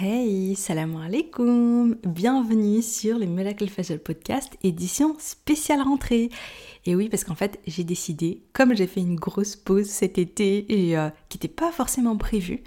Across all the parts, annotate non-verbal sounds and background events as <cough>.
Hey, salam alaikum Bienvenue sur le Miracle Facial Podcast, édition spéciale rentrée. Et oui, parce qu'en fait, j'ai décidé, comme j'ai fait une grosse pause cet été et euh, qui n'était pas forcément prévue,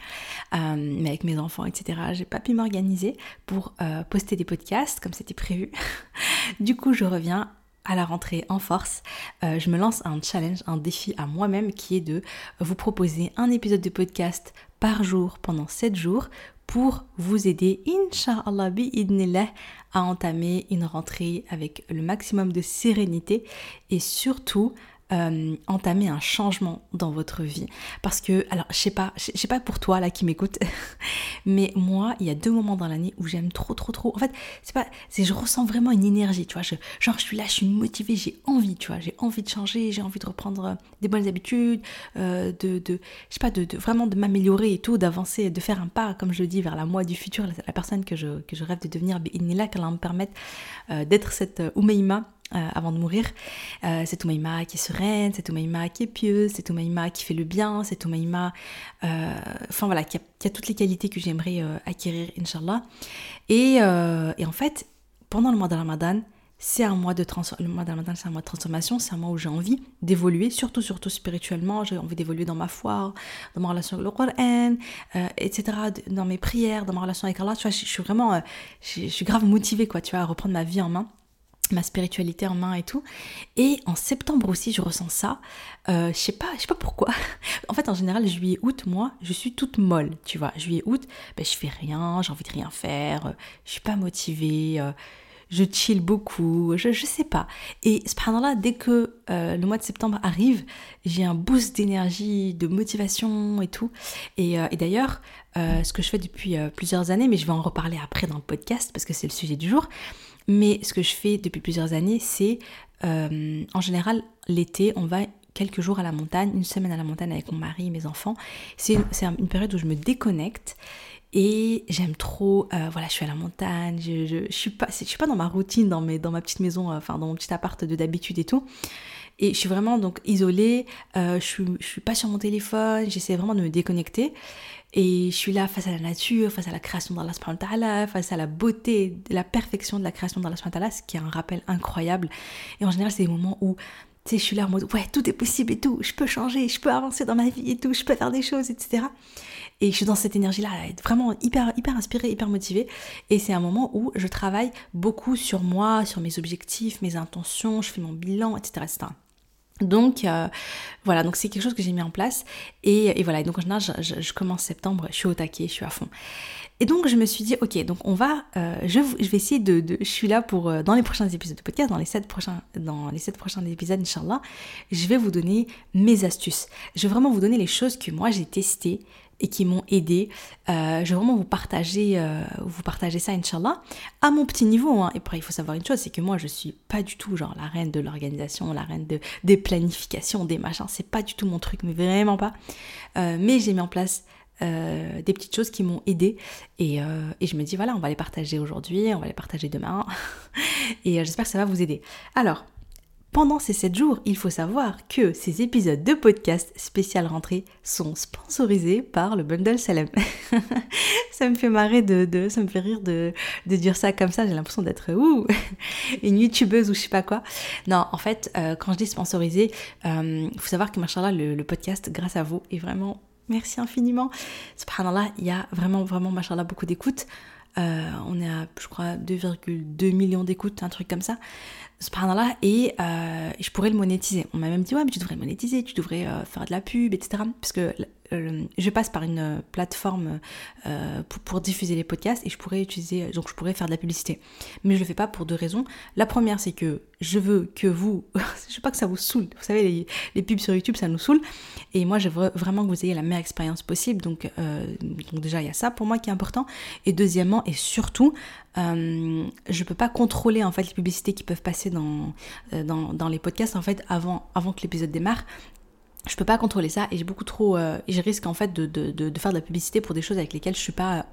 euh, mais avec mes enfants, etc., j'ai pas pu m'organiser pour euh, poster des podcasts comme c'était prévu. <laughs> du coup, je reviens à la rentrée en force, je me lance un challenge, un défi à moi-même qui est de vous proposer un épisode de podcast par jour pendant 7 jours pour vous aider, Inch'Allah, bi'idnillah, à entamer une rentrée avec le maximum de sérénité et surtout euh, entamer un changement dans votre vie. Parce que, alors, je sais pas, je sais pas pour toi là qui m'écoute, <laughs> mais moi, il y a deux moments dans l'année où j'aime trop, trop, trop. En fait, c'est pas, c'est je ressens vraiment une énergie, tu vois. Je, genre, je suis là, je suis motivée, j'ai envie, tu vois. J'ai envie de changer, j'ai envie de reprendre euh, des bonnes habitudes, euh, de, de, je sais pas, de, vraiment de m'améliorer et tout, d'avancer, de faire un pas, comme je le dis, vers la moi du futur, la, personne que je, rêve de devenir. là qu'elle me permettre d'être cette Oumeima euh, avant de mourir. Euh, c'est Oumaïma qui est sereine, c'est Oumaïma qui est pieuse, c'est Oumaïma qui fait le bien, c'est Oumaïma, euh, voilà, qui a, toutes les qualités que j'aimerais acquérir, Inch'Allah. Et, et, en fait, pendant le mois de Ramadan, c'est un mois de le mois de Ramadan, c'est un mois de transformation, c'est un mois où j'ai envie d'évoluer, surtout, surtout spirituellement, j'ai envie d'évoluer dans ma foi, dans ma relation avec le Coran, etc., dans mes prières, dans ma relation avec Allah, tu vois, je, suis vraiment, je, je, suis grave motivée, quoi, tu vois, à reprendre ma vie en main ma spiritualité en main et tout. Et en septembre aussi, je ressens ça. Euh, je sais pas, je sais pas pourquoi. <laughs> en fait, en général, juillet, août, moi, je suis toute molle, tu vois. Juillet, août, ben, je fais rien, j'ai envie de rien faire, euh, je suis pas motivée, euh, je chill beaucoup, je, je sais pas. Et là dès que le mois de septembre arrive, j'ai un boost d'énergie, de motivation et tout. Et, et d'ailleurs, ce que je fais depuis plusieurs années, mais je vais en reparler après dans le podcast parce que c'est le sujet du jour. Mais ce que je fais depuis plusieurs années, c'est euh, en général l'été, on va quelques jours à la montagne, une semaine à la montagne avec mon mari et mes enfants. C'est une, période où je me déconnecte et j'aime trop, euh, voilà, je suis à la montagne, je, je, suis pas, je suis pas dans ma routine, dans, mes, dans ma petite maison, euh, enfin dans mon petit appart de d'habitude et tout. Et je suis vraiment donc isolée, je, suis, je suis pas sur mon téléphone, j'essaie vraiment de me déconnecter. Et je suis là face à la nature, face à la création d'Allah subhanahu face à la beauté, la perfection de la création d'Allah subhanahu ce qui est un rappel incroyable. Et en général, c'est des moments où, tu sais, je suis là en mode, ouais, tout est possible et tout, je peux changer, je peux avancer dans ma vie et tout, je peux faire des choses, etc. Et je suis dans cette énergie-là, vraiment hyper, hyper inspirée, hyper motivée. Et c'est un moment où je travaille beaucoup sur moi, sur mes objectifs, mes intentions, je fais mon bilan, etc. etc. Donc euh, voilà, donc c'est quelque chose que j'ai mis en place et, voilà, donc je, commence septembre, je suis au taquet, je suis à fond. Et donc je me suis dit ok, donc on va, euh, je, vais essayer de, je suis là pour euh, dans les prochains épisodes de podcast, dans les sept prochains, dans les sept prochains épisodes Inch'Allah, je vais vous donner mes astuces. Je vais vraiment vous donner les choses que moi j'ai testées, et qui m'ont aidé. Euh, je vais vraiment vous partager, euh, vous partager ça, Inch'Allah, à mon petit niveau. Hein. Et après, il faut savoir une chose, c'est que moi, je suis pas du tout genre la reine de l'organisation, la reine de, des planifications, des machins. C'est pas du tout mon truc, mais vraiment pas. Euh, mais j'ai mis en place des petites choses qui m'ont aidé et, je me dis voilà on va les partager aujourd'hui, on va les partager demain <laughs> et j'espère que ça va vous aider. Alors pendant ces 7 jours, il faut savoir que ces épisodes de podcast spécial rentrée sont sponsorisés par le Bundle Salem. <laughs> ça me fait marrer de, ça me fait rire de, dire ça comme ça, j'ai l'impression d'être <laughs> une youtubeuse ou je sais pas quoi. Non, en fait, euh, quand je dis sponsorisé, il euh, faut savoir que machallah, le, le podcast, grâce à vous, est vraiment merci infiniment. Subhanallah, il y a vraiment, vraiment, machallah, beaucoup d'écoutes. Euh, on est à, je crois, 2,2 millions d'écoutes, un truc comme ça subhanallah, euh, et je pourrais le monétiser. On m'a même dit, ouais, mais tu devrais le monétiser, tu devrais euh, faire de la pub, etc. Parce que euh, je passe par une euh, plateforme euh, pour, diffuser les podcasts et je pourrais utiliser, donc je pourrais faire de la publicité. Mais je le fais pas pour deux raisons. La première, c'est que je veux que vous, <laughs> je veux pas que ça vous saoule. Vous savez, les, pubs sur YouTube, ça nous saoule. Et moi, je veux vraiment que vous ayez la meilleure expérience possible. Donc, donc déjà, il y a ça pour moi qui est important. Et deuxièmement, et surtout, euh, je peux pas contrôler en fait les publicités qui peuvent passer dans, dans, dans les podcasts en fait avant, avant que l'épisode démarre je peux pas contrôler ça et j'ai beaucoup trop euh, je risque en fait de, de, de, faire de la publicité pour des choses avec lesquelles je suis pas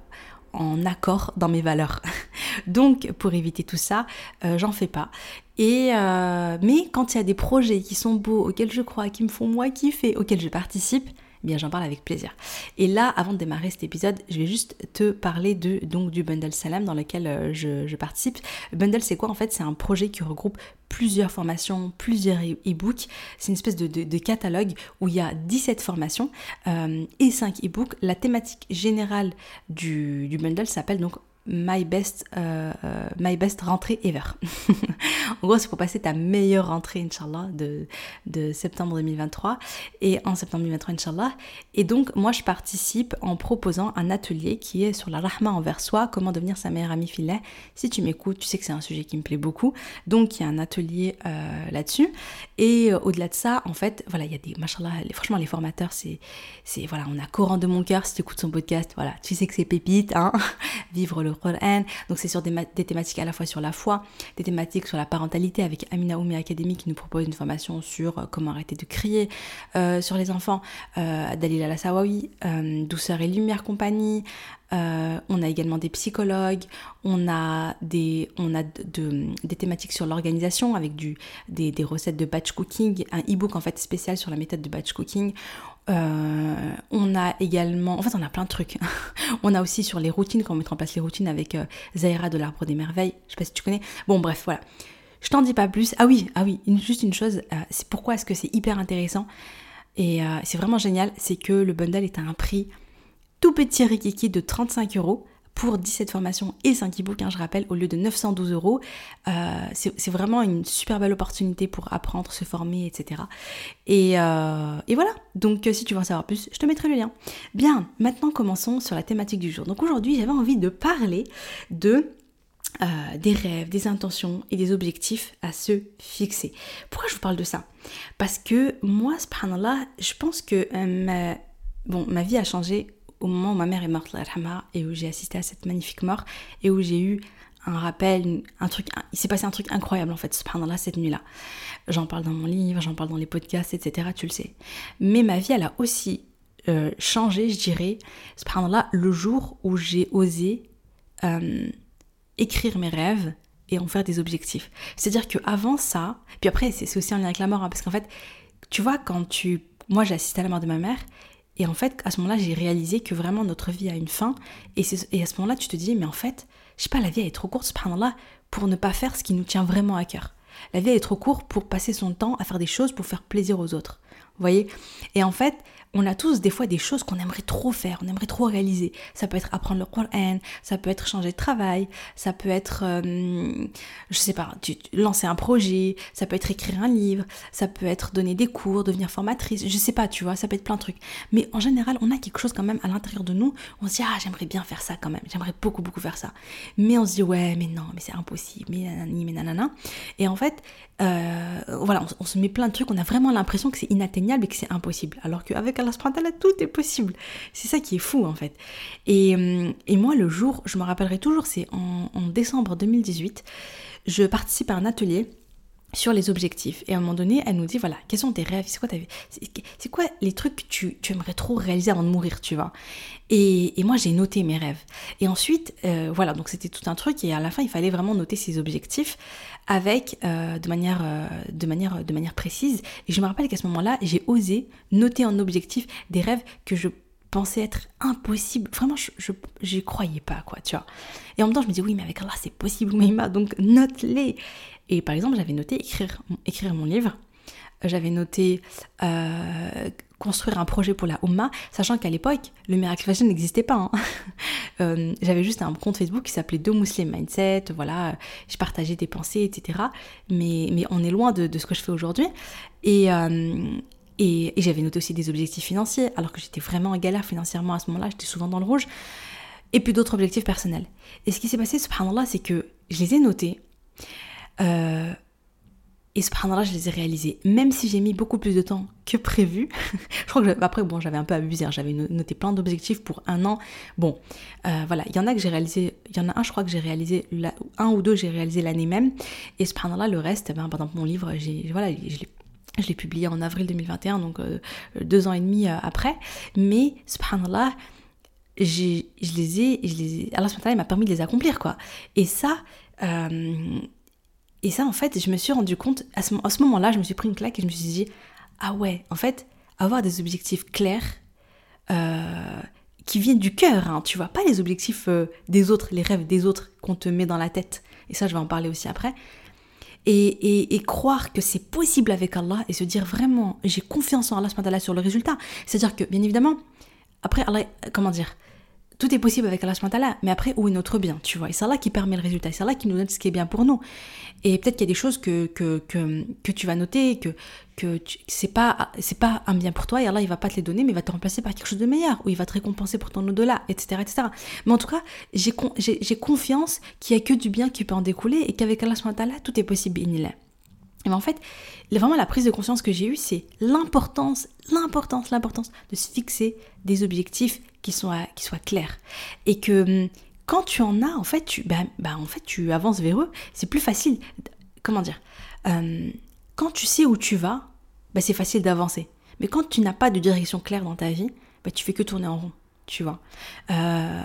en accord dans mes valeurs. <laughs> Donc pour éviter tout ça euh, j'en fais pas. Et euh, mais quand il y a des projets qui sont beaux auxquels je crois qui me font moi kiffer auxquels je participe eh bien j'en parle avec plaisir. Et là, avant de démarrer cet épisode, je vais juste te parler de, donc, du Bundle Salam dans lequel euh, je, participe. Bundle, c'est quoi en fait? C'est un projet qui regroupe plusieurs formations, plusieurs e-books. C'est une espèce de, catalogue où il y a 17 formations euh, et 5 e-books. La thématique générale du bundle s'appelle donc my best, euh, euh, my best rentrée ever. <laughs> en gros, c'est pour passer ta meilleure rentrée, Inch'Allah, de, de septembre 2023 et en septembre 2023, Inch'Allah. Et donc, moi, je participe en proposant un atelier qui est sur la rahma envers soi, comment devenir sa meilleure amie filet. Si tu m'écoutes, tu sais que c'est un sujet qui me plaît beaucoup. Donc, il y a un atelier euh, là-dessus. Et au-delà de ça, en fait, voilà, il y a des, machallah, franchement, les formateurs, c'est, c'est, voilà, on a Coran de mon cœur, si tu écoutes son podcast, voilà, tu sais que c'est pépite, hein, <laughs> vivre le donc c'est sur des, thématiques à la fois sur la foi, des thématiques sur la parentalité avec Amina Oumi Academy qui nous propose une formation sur euh, comment arrêter de crier euh, sur les enfants, euh, Dalila Lassawawi, euh, Douceur et Lumière Compagnie, on a également des psychologues, on a des, on a des thématiques sur l'organisation avec des, des, recettes de batch cooking, un e-book en fait spécial sur la méthode de batch cooking. Euh, on a également, en fait, on a plein de trucs. <laughs> on a aussi sur les routines, comment mettre en place les routines avec euh, Zaira de l'Arbre des Merveilles. Je sais pas si tu connais. Bon, bref, voilà. Je t'en dis pas plus. Ah oui, ah oui, juste une chose. Euh, c'est pourquoi est-ce que c'est hyper intéressant et c'est vraiment génial, c'est que le bundle est à un prix tout petit rikiki de 35 euros pour 17 formations et 5 e-books, hein, je rappelle, au lieu de 912 euros. Euh, c'est vraiment une super belle opportunité pour apprendre, se former, etc. Euh, et, voilà, donc euh, si tu veux en savoir plus, je te mettrai le lien. Bien, maintenant commençons sur la thématique du jour. Donc aujourd'hui, j'avais envie de parler de des rêves, des intentions et des objectifs à se fixer. Pourquoi je vous parle de ça? Parce que moi, subhanallah, je pense que bon, ma vie a changé au moment où ma mère est morte, et où j'ai assisté à cette magnifique mort, et où j'ai eu un rappel, un truc, il s'est passé un truc incroyable en fait, subhanallah, cette nuit-là. J'en parle dans mon livre, j'en parle dans les podcasts, etc., tu le sais. Mais ma vie, elle a aussi euh, changé, je dirais, subhanallah, le jour où j'ai osé euh, écrire mes rêves et en faire des objectifs. C'est-à-dire qu'avant ça, puis après, c'est aussi en lien avec la mort, hein, parce qu'en fait, tu vois, quand tu... Moi, j'ai assisté à la mort de ma mère, et en fait, à ce moment-là, j'ai réalisé que vraiment notre vie a une fin. Et, et à ce moment-là, tu te dis, mais en fait, je sais pas, la vie est trop courte, subhanallah, pour ne pas faire ce qui nous tient vraiment à cœur. La vie est trop courte pour passer son temps à faire des choses pour faire plaisir aux autres. Vous voyez? Et en fait, on a tous des fois des choses qu'on aimerait trop faire, on aimerait trop réaliser. Ça peut être apprendre le Coran, ça peut être changer de travail, ça peut être, euh, je sais pas, lancer un projet, ça peut être écrire un livre, ça peut être donner des cours, devenir formatrice, je sais pas, tu vois, ça peut être plein de trucs. Mais en général, on a quelque chose quand même à l'intérieur de nous, on se dit, ah, j'aimerais bien faire ça quand même, j'aimerais beaucoup, beaucoup faire ça. Mais on se dit, ouais, mais non, mais c'est impossible, mais nanani, mais nanana. Et en fait, euh, voilà, on, on, se met plein de trucs, on a vraiment l'impression que c'est inatteignable et que c'est impossible. Alors qu'avec Allah tout est possible. C'est ça qui est fou en fait. Et, euh, et, moi, le jour, je me rappellerai toujours, c'est en, décembre 2018, je participe à un atelier sur les objectifs. Et à un moment donné, elle nous dit, voilà, quels sont tes rêves? C'est quoi, quoi les trucs que tu, tu, aimerais trop réaliser avant de mourir, tu vois? Et, et, moi, j'ai noté mes rêves. Et ensuite, euh, voilà, donc c'était tout un truc. Et à la fin, il fallait vraiment noter ses objectifs avec, euh, de, manière, euh, de, manière, de manière précise. Et je me rappelle qu'à ce moment-là, j'ai osé noter en objectif des rêves que je pensais être impossibles. Vraiment, je n'y croyais pas, quoi, tu vois. Et en même temps, je me dis, oui, mais avec Allah, c'est possible, Maïma, donc note-les. Et par exemple, j'avais noté écrire, écrire mon livre. J'avais noté euh, construire un projet pour la Oumma, sachant qu'à l'époque, le Miracle Fashion n'existait pas. Hein. <laughs> Euh, j'avais juste un compte Facebook qui s'appelait Do Muslim Mindset, voilà, je partageais des pensées, etc. Mais, mais on est loin de, ce que je fais aujourd'hui. Euh, et, et, j'avais noté aussi des objectifs financiers, alors que j'étais vraiment en galère financièrement à ce moment-là, j'étais souvent dans le rouge. Et puis d'autres objectifs personnels. Et ce qui s'est passé, subhanallah, c'est que je les ai notés. Euh, et subhanallah, je les ai réalisés. Même si j'ai mis beaucoup plus de temps que prévu. <laughs> je après, bon, j'avais un peu abusé. Hein. J'avais noté plein d'objectifs pour un an. Bon, euh, voilà. Il y en a que j'ai réalisé. Il y en a un, je crois que j'ai réalisé. un ou deux, j'ai réalisé l'année même. Et subhanallah, le reste, ben, par exemple, mon livre, j'ai, voilà, je l'ai publié en avril 2021, donc euh, deux ans et demi euh, après. Mais, subhanallah, je les ai, je les ai, Allah m'a permis de les accomplir, quoi. Et ça, et ça, en fait, je me suis rendu compte, à ce, moment-là, je me suis pris une claque et je me suis dit, ah ouais, en fait, avoir des objectifs clairs, qui viennent du cœur, hein, tu vois, pas les objectifs des autres, les rêves des autres qu'on te met dans la tête. Et ça, je vais en parler aussi après. Et, et, croire que c'est possible avec Allah et se dire vraiment, j'ai confiance en Allah sur le résultat. C'est-à-dire que, bien évidemment, après, Allah, comment dire, tout est possible avec Allah subhanahu mais après, où est notre bien, tu vois? Et c'est Allah qui permet le résultat, c'est Allah qui nous donne ce qui est bien pour nous. Et peut-être qu'il y a des choses que, que, que, tu vas noter, que, que c'est pas, c'est pas un bien pour toi, et Allah, il va pas te les donner, mais il va te remplacer par quelque chose de meilleur, ou il va te récompenser pour ton au-delà, etc., etc. Mais en tout cas, j'ai, confiance qu'il y a que du bien qui peut en découler, et qu'avec Allah tout est possible. Ben, en fait, vraiment la prise de conscience que j'ai eue, c'est l'importance, l'importance, l'importance de se fixer des objectifs qui soient, qui soient clairs. Et que hum, quand tu en as, en fait, tu, bah, bah, en fait, tu avances vers eux. C'est plus facile. Comment dire? Hum, Quand tu sais où tu vas, bah, c'est facile d'avancer. Mais quand tu n'as pas de direction claire dans ta vie, bah, tu fais que tourner en rond, tu vois. Euh,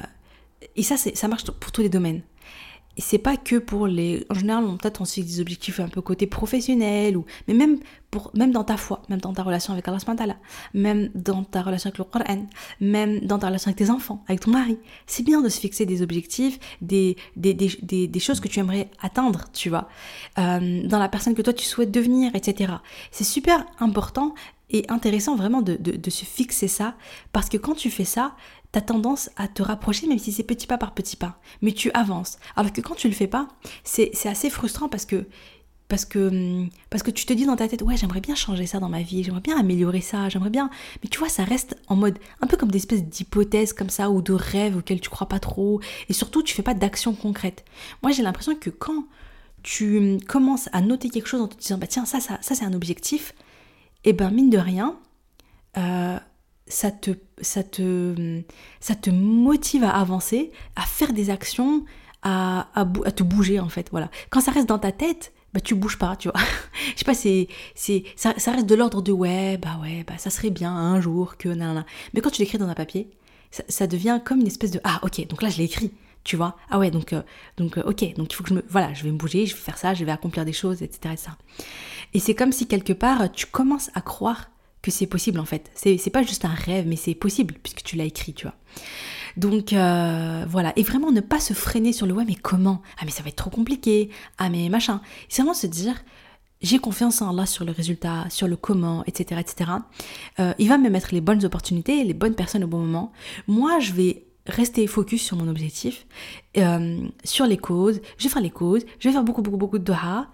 et ça, ça marche pour tous les domaines c'est pas que pour les. En général, peut-être on se fixe des objectifs un peu côté professionnel, ou mais même pour même dans ta foi, même dans ta relation avec Allah même dans ta relation avec le Coran, même dans ta relation avec tes enfants, avec ton mari. C'est bien de se fixer des objectifs, des, des, des, des, choses que tu aimerais atteindre, tu vois, euh, dans la personne que toi tu souhaites devenir, etc. C'est super important et intéressant vraiment de, de, se fixer ça, parce que quand tu fais ça, tu tendance à te rapprocher, même si c'est petit pas par petit pas. Mais tu avances. Alors que quand tu le fais pas, c'est assez frustrant parce que parce que, hum, parce que tu te dis dans ta tête, ouais, j'aimerais bien changer ça dans ma vie, j'aimerais bien améliorer ça, j'aimerais bien. Mais tu vois, ça reste en mode un peu comme des espèces d'hypothèses comme ça ou de rêves auxquels tu crois pas trop. Et surtout, tu fais pas d'action concrète. Moi, j'ai l'impression que quand tu hum, commences à noter quelque chose en te disant, bah tiens, ça, ça, ça c'est un objectif, et eh ben mine de rien, euh, ça te, ça, te, ça te motive à avancer, à faire des actions, à, à, te bouger en fait. Voilà. Quand ça reste dans ta tête, bah tu bouges pas, tu vois. <laughs> Je sais pas, c'est, c'est, ça, ça reste de l'ordre de ouais, bah ouais, bah ça serait bien un jour que nan, Mais quand tu l'écris dans un papier, ça, devient comme une espèce de ah ok, donc là je l'ai écrit, tu vois. Ah ouais, donc euh, donc euh, ok, donc il faut que je me voilà, je vais me bouger, je vais faire ça, je vais accomplir des choses, etc. etc. Et c'est comme si quelque part tu commences à croire que c'est possible en fait. C'est pas juste un rêve, mais c'est possible puisque tu l'as écrit, tu vois. Donc euh, voilà, et vraiment ne pas se freiner sur le ouais, mais comment? Ah mais ça va être trop compliqué. Ah mais machin. C'est vraiment se dire j'ai confiance en Allah sur le résultat, sur le comment, etc. etc. Euh, il va me mettre les bonnes opportunités, les bonnes personnes au bon moment. Moi, je vais rester focus sur mon objectif, euh, sur les causes. Je vais faire les causes, je vais faire beaucoup, beaucoup, beaucoup de doha.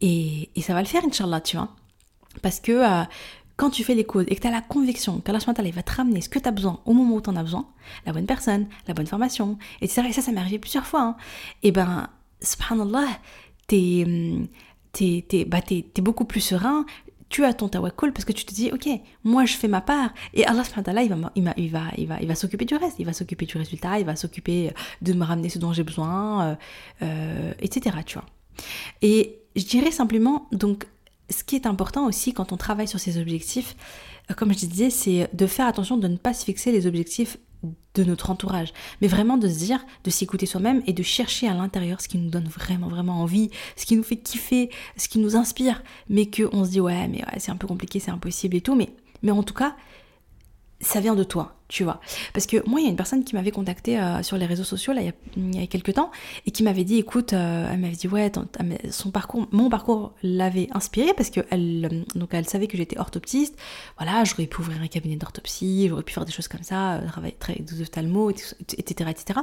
Et, et ça va le faire, Inch'Allah, tu vois. Parce que quand tu fais les causes et que tu as la conviction qu'Allah va te ramener ce que tu as besoin au moment où tu en as besoin, la bonne personne, la bonne formation, etc. Et ça, ça m'est arrivé plusieurs fois. Hein. Et ben, subhanallah, t'es es, bah, beaucoup plus serein, tu as ton tawakkul parce que tu te dis, ok, moi je fais ma part et Allah il va, il, va, il va, il va, va s'occuper du reste, il va s'occuper du résultat, il va s'occuper de me ramener ce dont j'ai besoin, euh, euh, etc. Tu vois. Et je dirais simplement, donc ce qui est important aussi quand on travaille sur ces objectifs, euh, comme je disais, c'est de faire attention de ne pas se fixer les objectifs de notre entourage, mais vraiment de se dire, de s'écouter soi-même et de chercher à l'intérieur ce qui nous donne vraiment, vraiment envie, ce qui nous fait kiffer, ce qui nous inspire, mais qu'on se dit, ouais, mais ouais, c'est un peu compliqué, c'est impossible et tout, mais, mais en tout cas, ça vient de toi tu vois. Parce que moi, il y a une personne qui m'avait contacté euh, sur les réseaux sociaux là, il, y a, quelques temps et qui m'avait dit, écoute, euh, elle m'avait dit, ouais, son parcours, mon parcours l'avait inspiré parce que euh, elle savait que j'étais orthoptiste. Voilà, j'aurais pu ouvrir un cabinet d'orthopsie, j'aurais pu faire des choses comme ça, travailler avec des ophtalmos, etc., etc.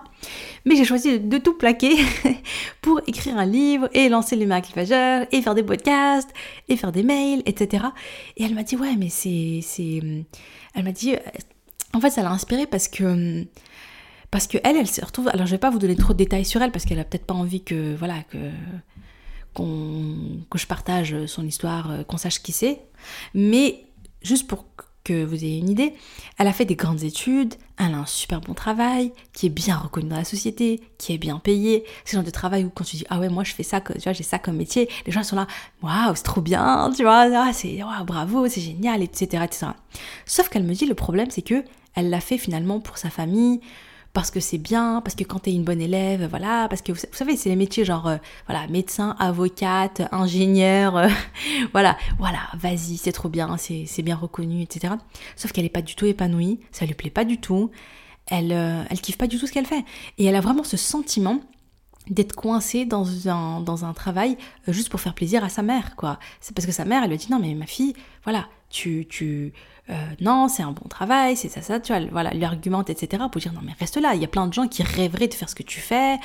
Mais j'ai choisi de, tout plaquer <laughs> pour écrire un livre et lancer les miracles et faire des podcasts et faire des mails, etc. Et elle m'a dit, ouais, mais c'est, elle m'a dit en fait, ça l'a inspirée parce que parce que elle, elle se retrouve. Alors, je vais pas vous donner trop de détails sur elle parce qu'elle a peut-être pas envie que voilà que qu'on que je partage son histoire, euh, qu'on sache qui c'est. Mais juste pour que vous ayez une idée, elle a fait des grandes études, elle a un super bon travail, qui est bien reconnu dans la société, qui est bien payé. C'est le genre de travail où quand tu dis ah ouais moi je fais ça, tu vois j'ai ça comme métier, les gens sont là waouh c'est trop bien, tu vois, ah, c'est waouh bravo c'est génial etc etc. Sauf qu'elle me dit le problème c'est que elle l'a fait finalement pour sa famille, parce que c'est bien, parce que quand tu es une bonne élève, voilà, parce que vous, savez, c'est les métiers genre, euh, voilà, médecin, avocate, ingénieur, euh, <laughs> voilà, voilà, vas-y, c'est trop bien, c'est bien reconnu, etc. Sauf qu'elle n'est pas du tout épanouie, ça lui plaît pas du tout, elle, euh, elle kiffe pas du tout ce qu'elle fait. Et elle a vraiment ce sentiment d'être coincée dans un, dans un travail juste pour faire plaisir à sa mère, quoi. C'est parce que sa mère, elle lui a dit, non, mais ma fille, voilà, tu, tu, euh, non, c'est un bon travail, c'est ça, ça, tu vois, voilà, lui argumente, etc. pour dire non, mais reste là. Il y a plein de gens qui rêveraient de faire ce que tu fais.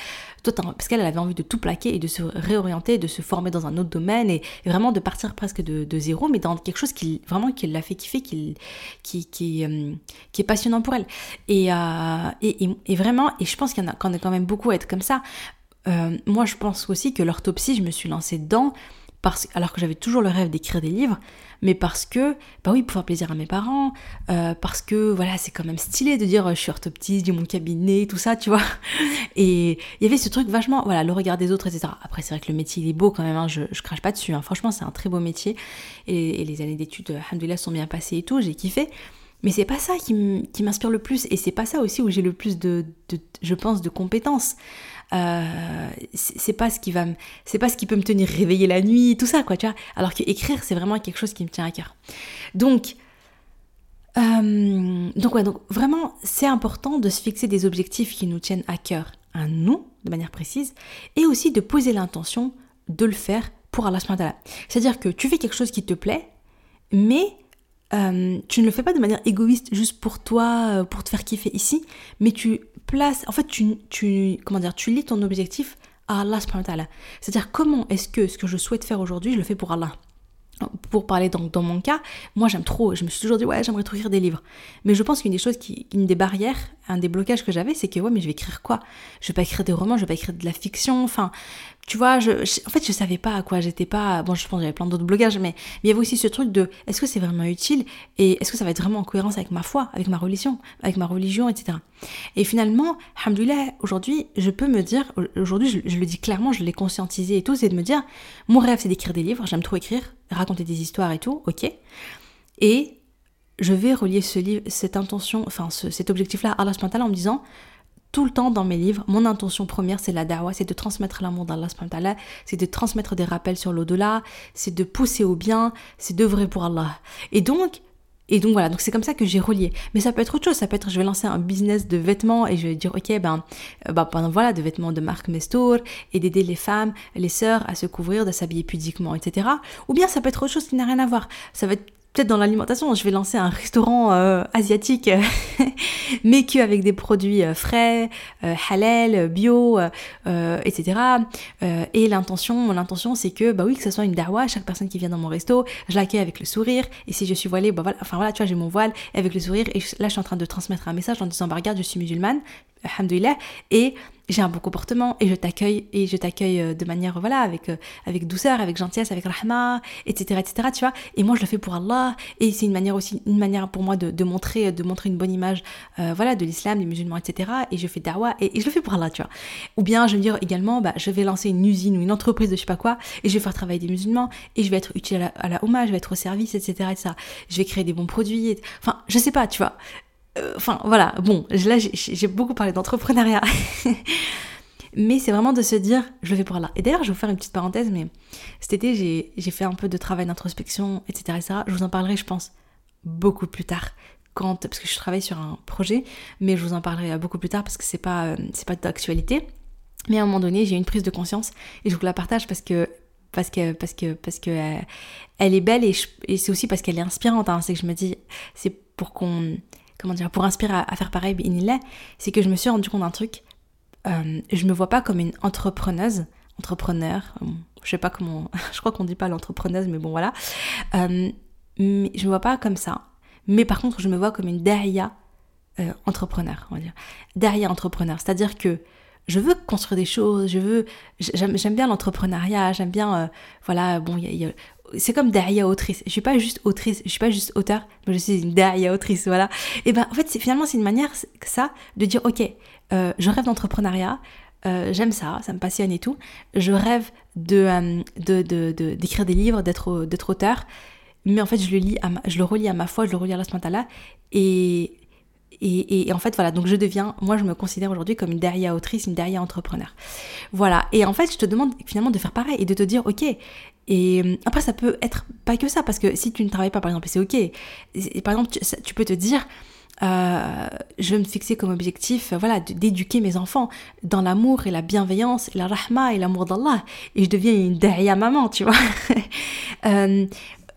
Toi, parce qu'elle avait envie de tout plaquer et de se réorienter, de se former dans un autre domaine et, vraiment de partir presque de, zéro, mais dans quelque chose qui vraiment qui l'a fait kiffer, qui, qui, euh, qui, est passionnant pour elle. Euh, et, et, et, vraiment, et je pense qu'il y en a quand même beaucoup à être comme ça. moi, je pense aussi que l'orthopsie, je me suis lancée dedans alors que j'avais toujours le rêve d'écrire des livres, mais parce que, bah oui, pour faire plaisir à mes parents, euh, parce que voilà, c'est quand même stylé de dire je suis orthoptiste, j'ai mon cabinet, tout ça, tu vois. <laughs> Et il y avait ce truc vachement, voilà, le regard des autres, etc. Après, c'est vrai que le métier, il est beau quand même, hein, je, crache pas dessus, hein. franchement, c'est un très beau métier. Et, les années d'études, alhamdoulilah, sont bien passées et tout, j'ai kiffé. Mais c'est pas ça qui m'inspire le plus, et c'est pas ça aussi où j'ai le plus de, je pense, de compétences. Euh, c'est pas ce qui va c'est pas ce qui peut me tenir réveillée la nuit, tout ça, quoi, tu vois. Alors que écrire, c'est vraiment quelque chose qui me tient à cœur. Donc, euh, donc ouais, donc vraiment, c'est important de se fixer des objectifs qui nous tiennent à cœur, à nous, de manière précise, et aussi de poser l'intention de le faire pour Allah C'est-à-dire que tu fais quelque chose qui te plaît, mais euh, tu ne le fais pas de manière égoïste juste pour toi, pour te faire kiffer ici, mais tu place, en fait, tu, tu, comment dire, tu lis ton objectif à Allah C'est-à-dire comment est-ce que ce que je souhaite faire aujourd'hui, je le fais pour Allah? Pour parler donc dans mon cas, moi j'aime trop, je me suis toujours dit ouais j'aimerais trop écrire des livres. Mais je pense qu'une des choses qui, une des barrières, un des blocages que j'avais, c'est que ouais mais je vais écrire quoi? Je vais pas écrire des romans, je vais pas écrire de la fiction, enfin tu vois, je, en fait, je savais pas à quoi j'étais pas. Bon, je pense avait plein d'autres blocages, mais, il y avait aussi ce truc de est-ce que c'est vraiment utile? Et est-ce que ça va être vraiment en cohérence avec ma foi, avec ma religion, avec ma religion, etc. Et finalement, alhamdoulilah, aujourd'hui, je peux me dire, aujourd'hui, je, le dis clairement, je l'ai conscientisé et tout, c'est de me dire, mon rêve, c'est d'écrire des livres, j'aime trop écrire, raconter des histoires et tout, ok? Et je vais relier ce livre, cette intention, enfin, cet objectif-là à Allah en me disant, tout le temps dans mes livres, mon intention première, c'est la dawa, c'est de transmettre l'amour d'Allah, c'est de transmettre des rappels sur l'au-delà, c'est de pousser au bien, c'est d'œuvrer pour Allah. Et donc, et donc voilà, donc c'est comme ça que j'ai relié. Mais ça peut être autre chose, ça peut être je vais lancer un business de vêtements et je vais dire ok ben, euh, ben voilà de vêtements de marque Mestour et d'aider les femmes, les sœurs à se couvrir, de s'habiller pudiquement, etc. Ou bien ça peut être autre chose qui n'a rien à voir. Ça va être peut-être dans l'alimentation, je vais lancer un restaurant euh, asiatique, <laughs> mais qu'avec des produits euh, frais, euh, halal, bio, etc. et l'intention, mon intention, c'est que, bah oui, que ce soit une darwa, chaque personne qui vient dans mon resto, je l'accueille avec le sourire, et si je suis voilée, bah voilà, enfin voilà, tu vois, j'ai mon voile avec le sourire, et là, je suis en train de transmettre un message en disant, bah regarde, je suis musulmane, alhamdoulilah, et j'ai un bon comportement et je t'accueille et je t'accueille euh, de manière voilà avec euh, avec douceur avec gentillesse avec rahma etc etc tu vois. Et moi je le fais pour Allah et c'est une manière aussi une manière pour moi de, de montrer de montrer une bonne image euh, voilà de l'islam des musulmans etc et je fais dawa et, et, je le fais pour Allah tu vois. Ou bien je vais me dire également bah je vais lancer une usine ou une entreprise de je sais pas quoi et je vais faire travailler des musulmans et je vais être utile à la, à je vais être au service etc etc je vais créer des bons produits enfin je sais pas tu vois enfin voilà, bon, là j'ai beaucoup parlé d'entrepreneuriat. <laughs> mais c'est vraiment de se dire, je le fais pour là. Et d'ailleurs, je vais vous faire une petite parenthèse, mais cet été, j'ai fait un peu de travail d'introspection, etc., etc. Je vous en parlerai, je pense, beaucoup plus tard. Quand, parce que je travaille sur un projet, mais je vous en parlerai beaucoup plus tard parce que c'est pas, euh, pas d'actualité. Mais à un moment donné, j'ai une prise de conscience et je vous la partage parce que parce que parce que parce que euh, elle est belle et, et c'est aussi parce qu'elle est inspirante. Hein. C'est que je me dis, c'est pour qu'on comment dire, pour inspirer à, faire pareil, c'est que je me suis rendu compte d'un truc. Euh, je me vois pas comme une entrepreneuse, entrepreneur, euh, je sais pas comment, <laughs> je crois qu'on dit pas l'entrepreneuse, mais bon voilà. Euh, mais je me vois pas comme ça. Mais par contre, je me vois comme une derrière euh, entrepreneur, on va dire. Derrière entrepreneur, c'est-à-dire que je veux construire des choses, je veux, j'aime bien l'entrepreneuriat, j'aime bien, voilà, bon, il y a, c'est comme derrière autrice. Je suis pas juste autrice, je suis pas juste auteur, mais je suis une derrière autrice, voilà. Et ben en fait, c'est finalement c'est une manière ça de dire ok, euh, je rêve d'entrepreneuriat, euh, j'aime ça, ça me passionne et tout. Je rêve de euh, d'écrire des livres, d'être d'être auteur, mais en fait je le lis, je le relis à ma foi, je le relis à la spontana et Et, en fait, voilà, donc je deviens, moi je me considère aujourd'hui comme une derrière autrice, une derrière entrepreneur. Voilà, et en fait, je te demande finalement de faire pareil et de te dire, ok, et euh, après, ça peut être pas que ça, parce que si tu ne travailles pas, par exemple, c'est ok. Par exemple, tu, peux te dire, euh, je vais me fixer comme objectif, voilà, d'éduquer mes enfants dans l'amour et la bienveillance, la rahma et l'amour d'Allah. Et je deviens une derrière maman, tu vois. <laughs> euh,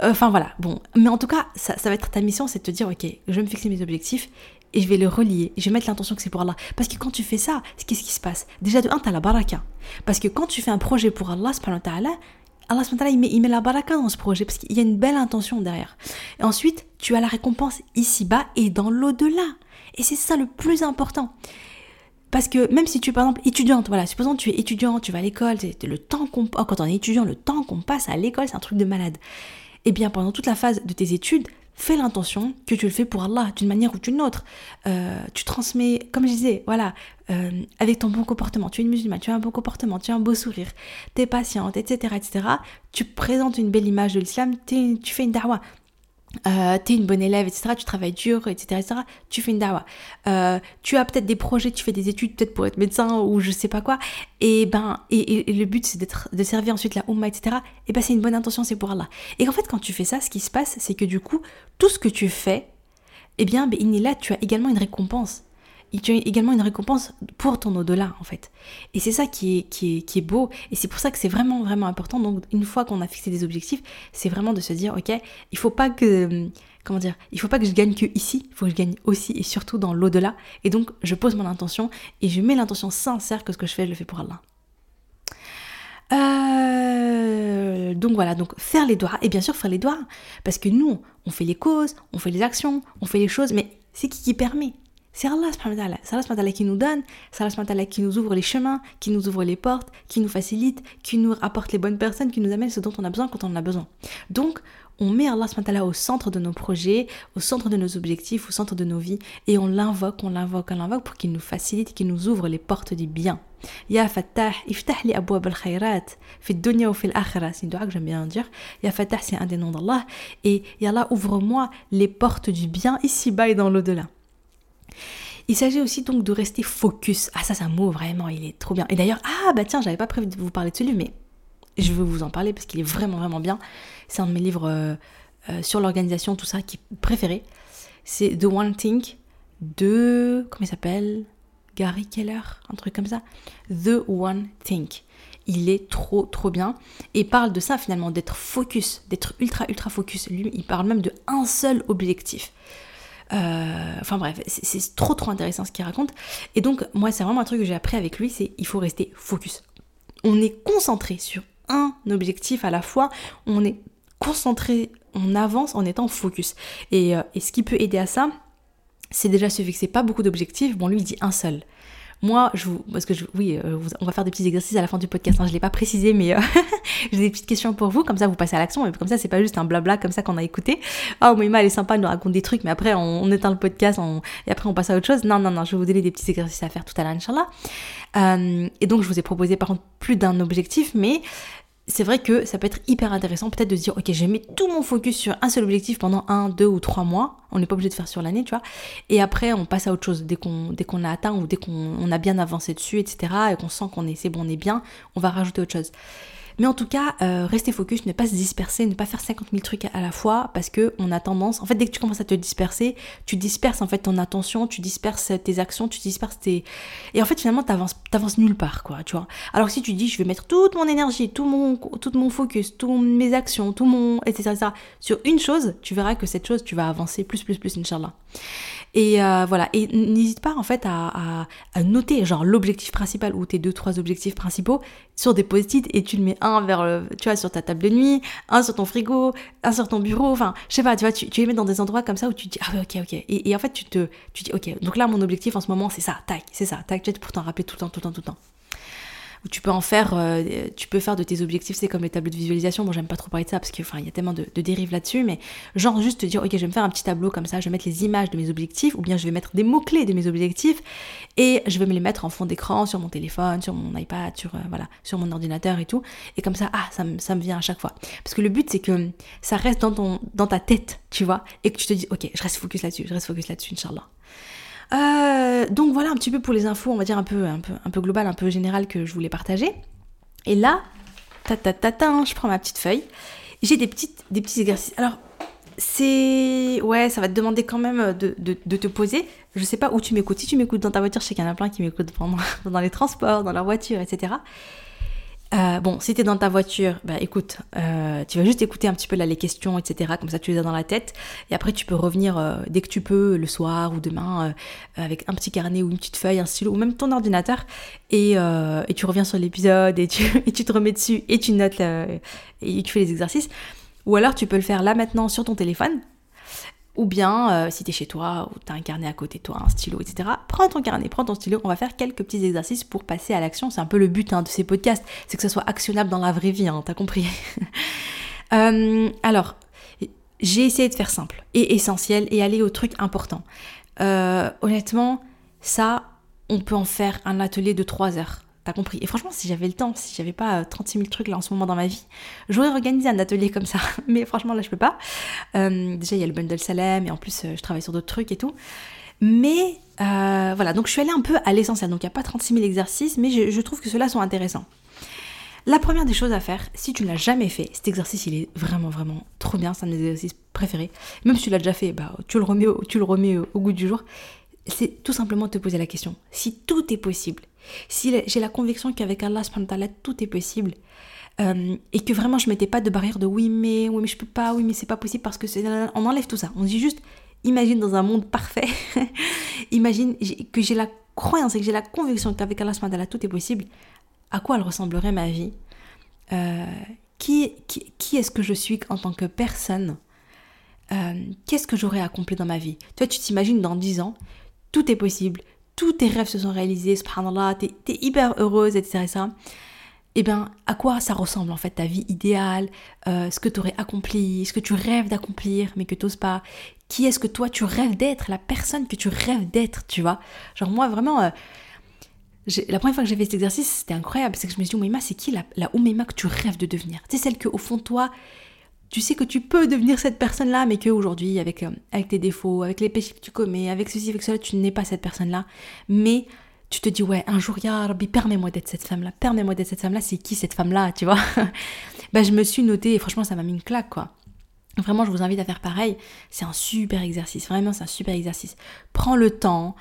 Enfin voilà, bon. Mais en tout cas, ça, va être ta mission, c'est de te dire, ok, je vais me fixer mes objectifs et je vais les relier. Je vais mettre l'intention que c'est pour Allah. Parce que quand tu fais ça, qu'est-ce qui se passe? Déjà de un, t'as la baraka. Parce que quand tu fais un projet pour Allah, subhanahu wa ta'ala, Allah il met, il met la baraka dans ce projet parce qu'il y a une belle intention derrière. Et ensuite, tu as la récompense ici-bas et dans l'au-delà. Et c'est ça le plus important. Parce que même si tu es par exemple étudiante, voilà, supposons que tu es étudiante, tu vas à l'école, le temps qu'on, oh, quand on est étudiant, le temps qu'on passe à l'école, c'est un truc de malade eh bien pendant toute la phase de tes études, fais l'intention que tu le fais pour Allah d'une manière ou d'une autre. Euh, tu transmets, comme je disais, voilà, euh, avec ton bon comportement. Tu es une musulmane, tu as un bon comportement, tu as un beau sourire, tu es patiente, etc., etc. Tu présentes une belle image de l'islam, tu fais une dawa euh, t'es une bonne élève, etc., tu travailles dur, etc., tu fais une dawa. Euh, tu as peut-être des projets, tu fais des études peut-être pour être médecin ou je sais pas quoi, et ben, et, le but c'est d'être, de servir ensuite la Ummah, etc., et ben c'est une bonne intention, c'est pour Allah. Et en fait, quand tu fais ça, ce qui se passe, c'est que du coup, tout ce que tu fais, eh bien, ben, là, tu as également une récompense tu as également une récompense pour ton au-delà en fait. Et c'est ça qui est, qui, est, qui est beau et c'est pour ça que c'est vraiment vraiment important. Donc une fois qu'on a fixé des objectifs, c'est vraiment de se dire ok, il faut pas que comment dire, il faut pas que je gagne que ici, il faut que je gagne aussi et surtout dans l'au-delà. Et donc je pose mon intention et je mets l'intention sincère que ce que je fais, je le fais pour Allah. Euh, donc voilà, donc faire les doigts, et bien sûr faire les doigts, parce que nous, on fait les causes, on fait les actions, on fait les choses, mais c'est qui qui permet c'est Allah C'est Allah qui nous donne, c'est Allah qui nous ouvre les chemins, qui nous ouvre les portes, qui nous facilite, qui nous apporte les bonnes personnes, qui nous amène ce dont on a besoin quand on en a besoin. Donc, on met Allah au centre de nos projets, au centre de nos objectifs, au centre de nos vies, et on l'invoque, on l'invoque, on l'invoque pour qu'il nous facilite, qu'il nous ouvre les portes du bien. Ya Fattah, iftah li abwab al-khayrat, fi dunya ou fi l'akhira. C'est une doigt que j'aime bien dire. Ya Fattah, c'est un des noms d'Allah. Et Ya Allah, ouvre-moi les portes du bien ici-bas et dans l'au-delà. Il s'agit aussi donc de rester focus. Ah ça c'est un mot vraiment, il est trop bien. Et d'ailleurs, ah bah tiens, j'avais pas prévu de vous parler de ce livre, mais je veux vous en parler parce qu'il est vraiment vraiment bien. C'est un de mes livres euh, euh, sur l'organisation, tout ça, qui est préféré. C'est The One Thing de... comment il s'appelle? Gary Keller, un truc comme ça. The One Thing. Il est trop trop bien et parle de ça finalement, d'être focus, d'être ultra ultra focus. Lui, il parle même de un seul objectif. Euh, enfin bref, c'est trop trop intéressant ce qu'il raconte. Et donc moi c'est vraiment un truc que j'ai appris avec lui, c'est il faut rester focus. On est concentré sur un objectif à la fois, on est concentré, on avance en étant focus. Et, euh, et ce qui peut aider à ça, c'est déjà se fixer pas beaucoup d'objectifs. Bon lui il dit un seul. Moi, je vous, parce que je, oui, euh, on va faire des petits exercices à la fin du podcast. Hein, je l'ai pas précisé, mais euh, <laughs> j'ai des petites questions pour vous. Comme ça, vous passez à l'action. Comme ça, c'est pas juste un blabla comme ça qu'on a écouté. Oh, Moïma, elle est sympa, elle nous raconte des trucs, mais après, on, éteint le podcast et après, on passe à autre chose. Non, non, non, je vais vous donner des petits exercices à faire tout à l'heure, Inch'Allah. Euh, et donc, je vous ai proposé par contre plus d'un objectif, mais c'est vrai que ça peut être hyper intéressant peut-être de se dire ok je mets tout mon focus sur un seul objectif pendant un, deux ou trois mois. On n'est pas obligé de faire sur l'année, tu vois. Et après on passe à autre chose dès qu'on dès qu'on a atteint ou dès qu'on a bien avancé dessus, etc. Et qu'on sent qu'on est c'est bon, on est bien, on va rajouter autre chose. Mais en tout cas, euh, rester focus, ne pas se disperser, ne pas faire 50 000 trucs à la fois parce que on a tendance, en fait, dès que tu commences à te disperser, tu disperses en fait ton attention, tu disperses tes actions, tu disperses tes. Et en fait, finalement, t'avances, t'avances nulle part, quoi, tu vois. Alors si tu dis, je vais mettre toute mon énergie, tout mon, tout mon focus, toutes mes actions, tout mon. etc., etc., sur une chose, tu verras que cette chose, tu vas avancer plus, plus, plus, Inch'Allah. Et euh, voilà, et n'hésite pas en fait à, noter genre l'objectif principal ou tes deux trois objectifs principaux sur des post-it et tu le mets un vers tu vois sur ta table de nuit, un sur ton frigo, un sur ton bureau, enfin je sais pas, tu vois, tu, les mets dans des endroits comme ça où tu dis ah ok ok. Et, et, en fait tu te tu dis ok donc là mon objectif en ce moment c'est ça, tac, c'est ça, tac, tu pour t'en rappeler tout le temps, tout le temps, tout le temps où tu peux en faire, euh, tu peux faire de tes objectifs, c'est comme les tableaux de visualisation. Bon, j'aime pas trop parler de ça parce qu'il il y a tellement de, dérives là-dessus, mais genre juste te dire, ok, je vais me faire un petit tableau comme ça, je vais mettre les images de mes objectifs, ou bien je vais mettre des mots-clés de mes objectifs, et je vais me les mettre en fond d'écran sur mon téléphone, sur mon iPad, sur, euh, voilà, sur mon ordinateur et tout. Et comme ça, ah, ça, ça me vient à chaque fois. Parce que le but, c'est que ça reste dans, ton, dans ta tête, tu vois, et que tu te dis, ok, je reste focus là-dessus, je reste focus là-dessus, Inch'Allah. Euh, donc voilà un petit peu pour les infos, on va dire un peu, un peu, un peu global, un peu général que je voulais partager. Et là, ta ta ta, ta je prends ma petite feuille. J'ai des, petites, des petits exercices. Alors, c'est. Ouais, ça va te demander quand même de, de, te poser. Je sais pas où tu m'écoutes. Si tu m'écoutes dans ta voiture, je sais qu'il y en a plein qui m'écoutent pendant, <laughs> dans les transports, dans leur voiture, etc. Euh, bon, si t'es dans ta voiture, bah écoute, euh, tu vas juste écouter un petit peu là les questions, etc. Comme ça, tu les as dans la tête. Et après, tu peux revenir euh, dès que tu peux, le soir ou demain, avec un petit carnet ou une petite feuille, un stylo ou même ton ordinateur. Et, et tu reviens sur l'épisode et tu, <laughs> et tu te remets dessus et tu notes et tu fais les exercices. Ou alors, tu peux le faire là maintenant sur ton téléphone. Ou bien, euh, si tu es chez toi, ou tu as un carnet à côté de toi, un stylo, etc., prends ton carnet, prends ton stylo, on va faire quelques petits exercices pour passer à l'action. C'est un peu le but hein, de ces podcasts, c'est que ça soit actionnable dans la vraie vie, hein, t'as compris <laughs> euh, Alors, j'ai essayé de faire simple et essentiel et aller au truc important. Euh, honnêtement, ça, on peut en faire un atelier de 3 heures. T'as compris Et franchement, si j'avais le temps, si j'avais pas 36 euh, 000 trucs là en ce moment dans ma vie, j'aurais organisé un atelier comme ça. <laughs> Mais franchement, là, je peux pas. Euh, déjà, il y a le bundle Salem et en plus, euh, je travaille sur d'autres trucs et tout. Mais voilà, donc je suis allée un peu à l'essentiel. Donc il n'y a pas 36 000 exercices, mais je, trouve que ceux-là sont intéressants. La première des choses à faire, si tu ne l'as jamais fait, cet exercice il est vraiment vraiment trop bien, c'est un de mes exercices préférés. Même si tu l'as déjà fait, bah, tu le remets, tu le remets au goût du jour. C'est tout simplement te poser la question. Si tout est possible, si j'ai la conviction qu'avec Allah, tout est possible, euh, et que vraiment je mettais pas de barrière de oui mais oui mais je peux pas oui mais c'est pas possible parce que c'est on enlève tout ça. On dit juste imagine dans un monde parfait <laughs> imagine que j'ai la croyance et que j'ai la conviction qu'avec Allah tout est possible à quoi elle ressemblerait ma vie euh, qui, qui, est-ce que je suis en tant que personne euh, qu'est-ce que j'aurais accompli dans ma vie? Toi tu t'imagines dans 10 ans tout est possible tous tes rêves se sont réalisés, subhanallah, t'es es hyper heureuse, etc. Et eh bien, à quoi ça ressemble en fait ta vie idéale, euh, ce que tu aurais accompli, ce que tu rêves d'accomplir mais que tu n'oses pas? Qui est-ce que toi tu rêves d'être, la personne que tu rêves d'être, tu vois? Genre moi vraiment, euh, la première fois que j'ai fait cet exercice, c'était incroyable, c'est que je me suis dit, Oumaima, c'est qui la, la que tu rêves de devenir? C'est celle que au fond de toi, tu sais que tu peux devenir cette personne-là, mais qu'aujourd'hui, avec, euh, avec tes défauts, avec les péchés que tu commets, avec ceci, avec cela, tu n'es pas cette personne-là. Mais tu te dis, ouais, un jour, Ya permets-moi d'être cette femme-là, permets-moi d'être cette femme-là, c'est qui cette femme-là, tu vois? <laughs> Bah, Je me suis notée, et franchement, ça m'a mis une claque, quoi. Vraiment, je vous invite à faire pareil. C'est un super exercice, vraiment, c'est un super exercice. Prends le temps,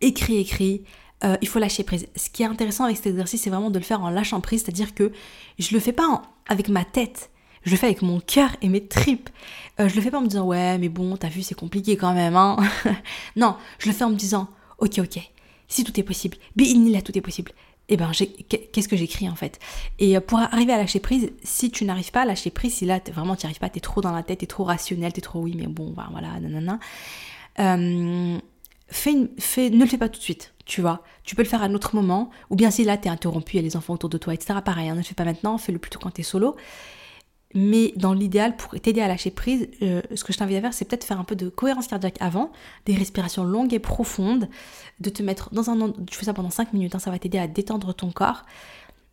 écris, écris. Euh, il faut lâcher prise. Ce qui est intéressant avec cet exercice, c'est vraiment de le faire en lâchant prise, c'est-à-dire que je le fais pas avec ma tête je le fais avec mon cœur et mes tripes. Euh, je le fais pas en me disant ouais mais bon t'as vu c'est compliqué quand même hein. <laughs> non, je le fais en me disant ok ok si tout est possible, là tout est possible. Eh ben qu'est-ce que j'écris en fait? Et euh, pour arriver à lâcher prise, si tu n'arrives pas à lâcher prise, si là vraiment tu n'y arrives pas, t'es trop dans la tête, t'es trop rationnel, t'es trop oui mais bon bah, voilà nanana. Euh, fais, ne le fais pas tout de suite, tu vois. Tu peux le faire à un autre moment, ou bien si là t'es interrompu, il y a les enfants autour de toi, etc. Pareil, hein, ne le fais pas maintenant, fais-le plutôt quand t'es solo. Mais dans l'idéal, pour t'aider à lâcher prise, euh, ce que je t'invite à faire, c'est peut-être faire un peu de cohérence cardiaque avant, des respirations longues et profondes, de te mettre dans un... Tu fais ça pendant 5 minutes, hein, ça va t'aider à détendre ton corps.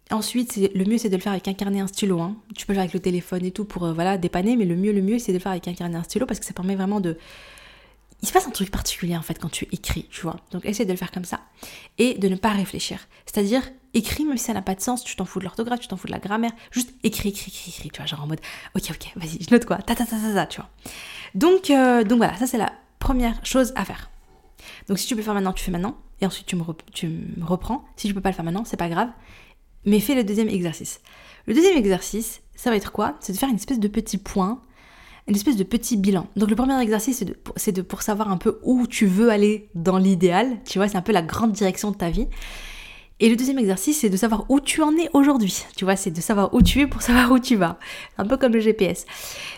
Ensuite, le mieux c'est de le faire avec un carnet et un stylo. Hein. Tu peux le faire avec le téléphone et tout pour euh, voilà dépanner, mais le mieux, le mieux c'est de le faire avec un carnet et un stylo parce que ça permet vraiment de, il se passe un truc particulier en fait quand tu écris, tu vois. Donc essaie de le faire comme ça et de ne pas réfléchir. C'est-à-dire écris même si ça n'a pas de sens, tu t'en fous de l'orthographe, tu t'en fous de la grammaire, juste écris, écris, écris, écris, tu vois, genre en mode ok, ok, vas-y, je note quoi, ta ta ta ta ta, tu vois. Donc, euh, donc voilà, ça c'est la première chose à faire. Donc si tu peux faire maintenant, tu fais maintenant et ensuite tu me, reprends. Si tu peux pas le faire maintenant, c'est pas grave, mais fais le deuxième exercice. Le deuxième exercice, ça va être quoi? C'est de faire une espèce de petit point une espèce de petit bilan. Donc le premier exercice, c'est de, pour savoir un peu où tu veux aller dans l'idéal, tu vois, c'est un peu la grande direction de ta vie. Et le deuxième exercice, c'est de savoir où tu en es aujourd'hui. Tu vois, c'est de savoir où tu es pour savoir où tu vas. Un peu comme le GPS.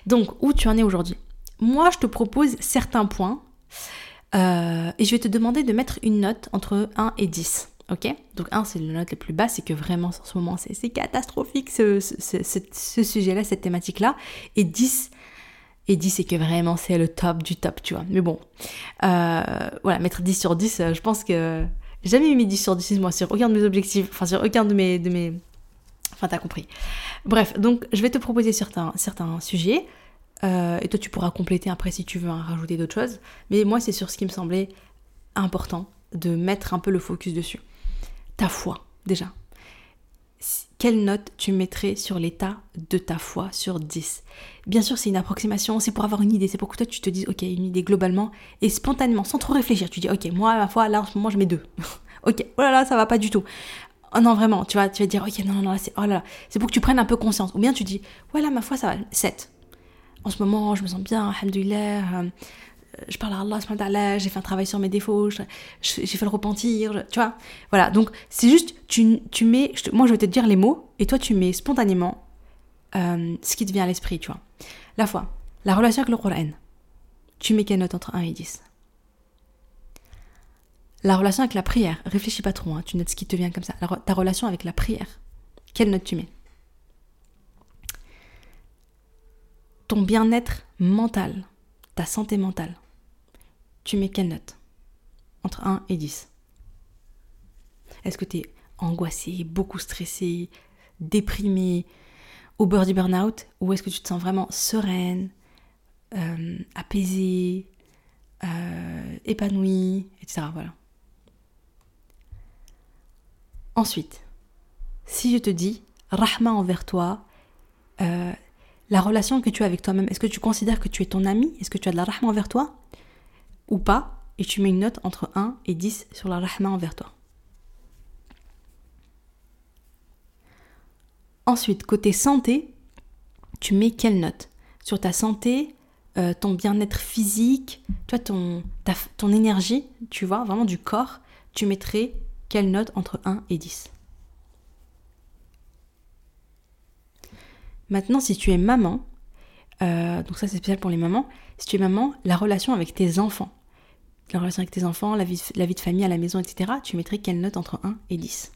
Donc, où tu en es aujourd'hui. Moi, je te propose certains points. Euh, et je vais te demander de mettre une note entre 1 et 10. Ok? Donc 1, c'est la note la plus basse, c'est que vraiment, en ce moment, c'est catastrophique ce, sujet-là, cette thématique-là. Et 10, et 10 c'est que vraiment c'est le top du top, tu vois. Mais bon, euh, voilà, mettre 10 sur 10, euh, je pense que jamais mis 10 sur 10 moi sur aucun de mes objectifs, enfin sur aucun de mes... De mes... Enfin t'as compris. Bref, donc je vais te proposer certains, certains sujets, euh, et toi tu pourras compléter après si tu veux hein, rajouter d'autres choses. Mais moi c'est sur ce qui me semblait important de mettre un peu le focus dessus. Ta foi, déjà. Quelle note tu mettrais sur l'état de ta foi sur 10 Bien sûr, c'est une approximation, c'est pour avoir une idée, c'est pour que toi tu te dises, ok, une idée globalement, et spontanément, sans trop réfléchir, tu dis, ok, moi, ma foi, là, en ce moment, je mets 2. <laughs> ok, oh là là, ça va pas du tout. Oh non, vraiment, tu vas, tu vas dire, ok, non, non, non, c'est, oh là là, c'est pour que tu prennes un peu conscience. Ou bien tu dis, ouais, ma foi, ça va, 7. En ce moment, je me sens bien, alhamdoulilah, euh, je parle à Allah, j'ai fait un travail sur mes défauts, j'ai fait le repentir, tu vois. Voilà, donc c'est juste, tu, tu mets, moi je vais te dire les mots, et toi tu mets spontanément euh, ce qui te vient à l'esprit, tu vois. La foi, la relation avec le Coran, tu mets quelle note entre 1 et 10 La relation avec la prière, réfléchis pas trop, hein, tu notes ce qui te vient comme ça. ta relation avec la prière, quelle note tu mets? Ton bien-être mental, ta santé mentale, tu mets quelle note? Entre 1 et 10. Est-ce que tu es angoissé, beaucoup stressé, déprimé, au bord du burn-out? Ou est-ce que tu te sens vraiment sereine, euh, apaisée, euh, épanouie, etc. Voilà. Ensuite, si je te dis Rahma envers toi, euh, la relation que tu as avec toi-même, est-ce que tu considères que tu es ton ami? Est-ce que tu as de la Rahma envers toi? Ou pas, et tu mets une note entre 1 et 10 sur la rahma envers toi. Ensuite, côté santé, tu mets quelle note? Sur ta santé, euh, ton bien-être physique, toi, ton, ton énergie, tu vois, vraiment du corps, tu mettrais quelle note entre 1 et 10 Maintenant, si tu es maman, euh, donc ça c'est spécial pour les mamans, si tu es maman, la relation avec tes enfants, la relation avec tes enfants, la vie, de famille à la maison, etc., tu mettrais quelle note entre 1 et 10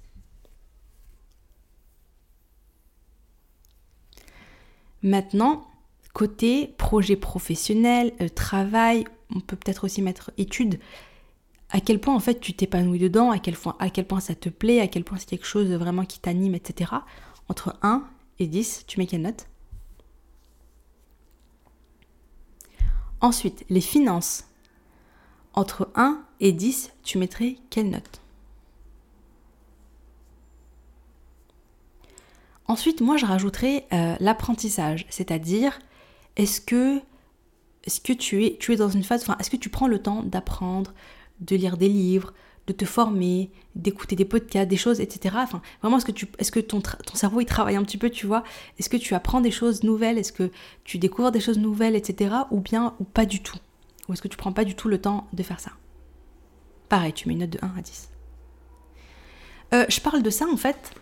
Maintenant, côté projet professionnel, euh, travail, on peut peut-être aussi mettre études. À quel point en fait tu t'épanouis dedans, à quel, point, à quel point ça te plaît, à quel point c'est quelque chose vraiment qui t'anime, etc. Entre 1 et 10, tu mets quelle note? Ensuite, les finances. Entre 1 et 10, tu mettrais quelle note? Ensuite, moi, je rajouterais euh, l'apprentissage, c'est-à-dire, est-ce que, tu, es, tu es dans une phase, est-ce que tu prends le temps d'apprendre, de lire des livres, de te former, d'écouter des podcasts, des choses, etc. Enfin, vraiment, est-ce que, tu, est-ce que ton, cerveau, il travaille un petit peu, tu vois? Est-ce que tu apprends des choses nouvelles? Est-ce que tu découvres des choses nouvelles, etc. Ou bien, ou pas du tout? Ou est-ce que tu prends pas du tout le temps de faire ça? Pareil, tu mets une note de 1 à 10. Euh, je parle de ça, en fait,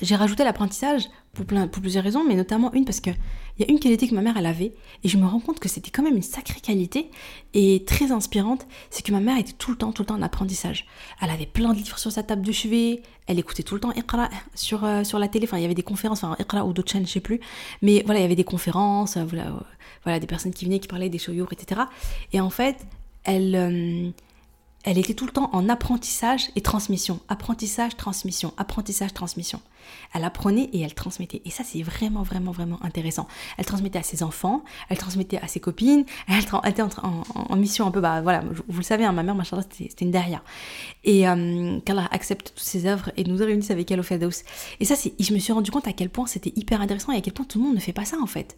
j'ai rajouté l'apprentissage pour, pour plusieurs raisons, mais notamment une parce qu'il y a une qualité que ma mère elle avait, et je me rends compte que c'était quand même une sacrée qualité et très inspirante, c'est que ma mère était tout le temps, tout le temps en apprentissage. Elle avait plein de livres sur sa table de chevet, elle écoutait tout le temps Iqra sur, euh, sur la télé, enfin il y avait des conférences, enfin Iqra ou d'autres chaînes, je sais plus, mais voilà, il y avait des conférences, euh, voilà, euh, voilà, des personnes qui venaient, qui parlaient des shows, etc. Et en fait, elle elle était tout le temps en apprentissage et transmission. Apprentissage, transmission, apprentissage, transmission. Elle apprenait et elle transmettait. Et ça, c'est vraiment, vraiment, vraiment intéressant. Elle transmettait à ses enfants, elle transmettait à ses copines, elle était en, mission un peu, bah voilà, vous le savez, hein, ma mère, machin, c'était une derrière. Et euh, accepte toutes ses œuvres et nous réunisse avec elle au Fedos. Et ça, je me suis rendu compte à quel point c'était hyper intéressant et à quel point tout le monde ne fait pas ça en fait.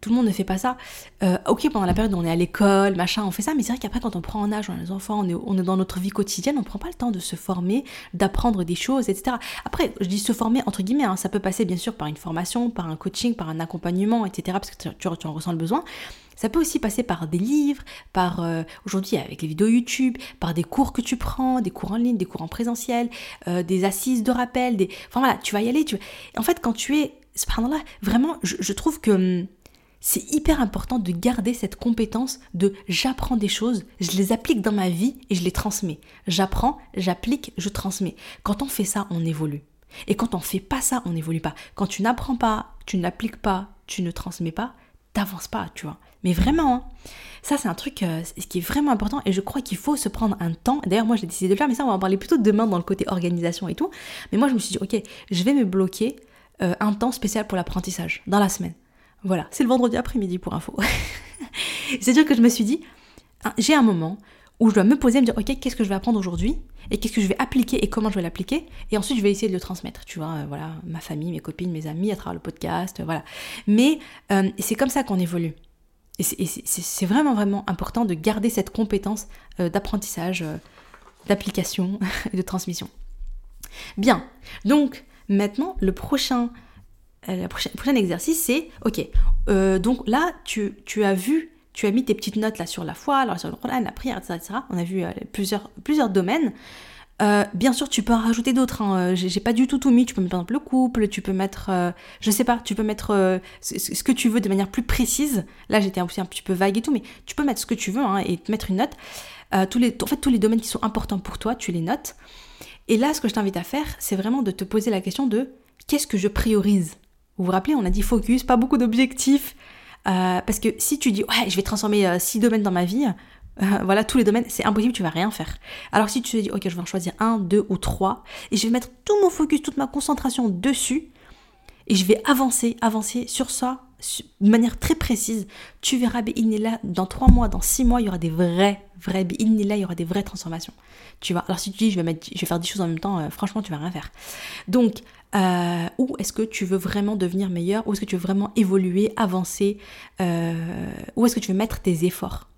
Tout le monde ne fait pas ça. Euh, ok, pendant la période où on est à l'école, machin, on fait ça, mais c'est vrai qu'après, quand on prend en âge, on a les enfants, on est, on est dans notre vie quotidienne, on ne prend pas le temps de se former, d'apprendre des choses, etc. Après, je dis se former entre guillemets, hein, ça peut passer bien sûr par une formation, par un coaching, par un accompagnement, etc. Parce que tu, en ressens le besoin. Ça peut aussi passer par des livres, par euh, aujourd'hui avec les vidéos YouTube, par des cours que tu prends, des cours en ligne, des cours en présentiel, euh, des assises de rappel, des. Enfin voilà, tu vas y aller. Tu... En fait, quand tu es. là vraiment, je, je trouve que hum, c'est hyper important de garder cette compétence de j'apprends des choses, je les applique dans ma vie et je les transmets. J'apprends, j'applique, je transmets. Quand on fait ça, on évolue. Et quand on fait pas ça, on n'évolue pas. Quand tu n'apprends pas, tu n'appliques pas, tu ne transmets pas, t'avances pas, tu vois. Mais vraiment, hein. ça c'est un truc euh, qui est vraiment important et je crois qu'il faut se prendre un temps. D'ailleurs, moi j'ai décidé de le faire, mais ça on va en parler plutôt demain dans le côté organisation et tout. Mais moi je me suis dit, ok, je vais me bloquer euh, un temps spécial pour l'apprentissage dans la semaine. Voilà, c'est le vendredi après-midi pour info. <laughs> C'est-à-dire que je me suis dit, hein, j'ai un moment où je dois me poser et me dire, ok, qu'est-ce que je vais apprendre aujourd'hui et qu'est-ce que je vais appliquer et comment je vais l'appliquer. Et ensuite, je vais essayer de le transmettre, tu vois, euh, voilà, ma famille, mes copines, mes amis, à travers le podcast, euh, voilà. Mais euh, c'est comme ça qu'on évolue. Et c'est vraiment, vraiment important de garder cette compétence d'apprentissage, d'application et <laughs> de transmission. Bien, donc maintenant, le prochain, le prochain, exercice, c'est, ok, donc là, tu, as vu tu as mis tes petites notes là sur la foi, alors sur le Coran, la prière, etc., On a vu euh, plusieurs, domaines. Euh, bien sûr, tu peux en rajouter d'autres. Hein. Euh, j'ai pas du tout tout mis. Tu peux mettre par exemple le couple, tu peux mettre, je sais pas, tu peux mettre ce que tu veux de manière plus précise. Là, j'étais aussi un petit peu vague et tout, mais tu peux mettre ce que tu veux hein, et mettre une note. en fait, tous les domaines qui sont importants pour toi, tu les notes. Et là, ce que je t'invite à faire, c'est vraiment de te poser la question de qu'est-ce que je priorise? Vous vous rappelez, on a dit focus, pas beaucoup d'objectifs. Euh, parce que si tu dis, ouais, je vais transformer euh, six domaines dans ma vie, euh, voilà, tous les domaines, c'est impossible, tu vas rien faire. Alors si tu te dis, ok, je vais en choisir un, deux ou trois, et je vais mettre tout mon focus, toute ma concentration dessus, et je vais avancer, avancer sur ça de manière très précise, tu verras, là dans trois mois, dans six mois, il y aura des vrais, vrais, là il y aura des vraies transformations. Tu vois, alors si tu dis, je vais, je vais faire dix choses en même temps, franchement, tu vas rien faire. Donc, euh, où est-ce que tu veux vraiment devenir meilleur? Où est-ce que tu veux vraiment évoluer, avancer? Euh, Où est-ce que tu veux mettre tes efforts?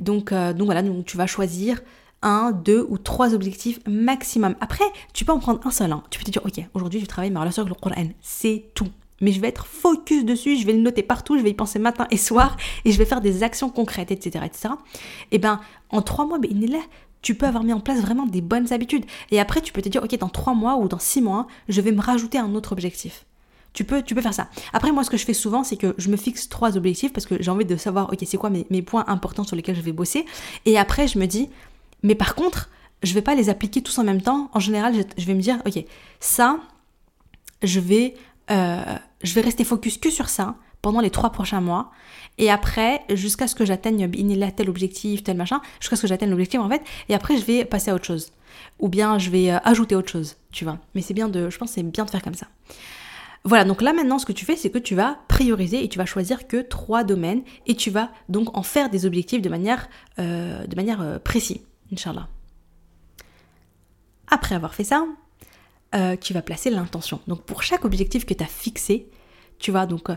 Donc, euh, donc voilà, tu vas choisir un, deux ou trois objectifs maximum. Après, tu peux en prendre un seul. Hein. Tu peux te dire, ok, aujourd'hui je travaille ma relation avec le Coran. C'est tout. Mais je vais être focus dessus, je vais le noter partout, je vais y penser matin et soir, et je vais faire des actions concrètes, etc. etc. Et ben, en trois mois, ben, tu peux avoir mis en place vraiment des bonnes habitudes. Et après, tu peux te dire, ok, dans trois mois ou dans six mois, je vais me rajouter un autre objectif. Tu peux, tu peux faire ça. Après, moi, ce que je fais souvent, c'est que je me fixe trois objectifs parce que j'ai envie de savoir, ok, c'est quoi mes, points importants sur lesquels je vais bosser. Et après, je me dis, mais par contre, je vais pas les appliquer tous en même temps. En général, je, vais me dire, ok, ça, je vais, euh, je vais rester focus que sur ça pendant les trois prochains mois. Et après, jusqu'à ce que j'atteigne tel objectif, tel machin, jusqu'à ce que j'atteigne l'objectif en fait, et après je vais passer à autre chose. Ou bien je vais euh, ajouter autre chose, tu vois. Mais c'est bien de, je pense c'est bien de faire comme ça. Voilà, donc là maintenant ce que tu fais, c'est que tu vas prioriser et tu vas choisir que trois domaines et tu vas donc en faire des objectifs de manière, euh, de manière euh, précise, Inch'Allah. Après avoir fait ça, tu vas placer l'intention. Donc pour chaque objectif que tu as fixé, tu vois, donc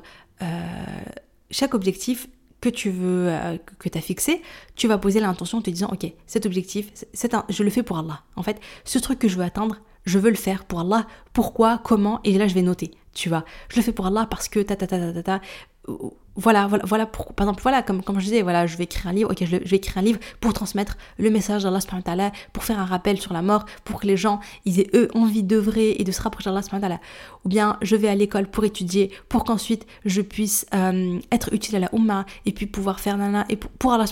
chaque objectif que tu veux, euh, que tu as fixé, tu vas poser l'intention en te disant, ok, cet objectif, c'est je le fais pour Allah. En fait, ce truc que je veux atteindre, je veux le faire pour Allah. Pourquoi, comment, et là je vais noter, tu vois. Je le fais pour Allah parce que ta ta ta ta ta, ta voilà, voilà, voilà par exemple, voilà, comme, comme je disais, voilà, je vais écrire un livre, ok, je, vais écrire un livre pour transmettre le message d'Allah, pour faire un rappel sur la mort, pour que les gens, ils aient eux envie d'œuvrer et de se rapprocher d'Allah, ou bien je vais à l'école pour étudier, pour qu'ensuite je puisse euh, être utile à la Ummah, et puis pouvoir faire nana, et pour, pour Allah,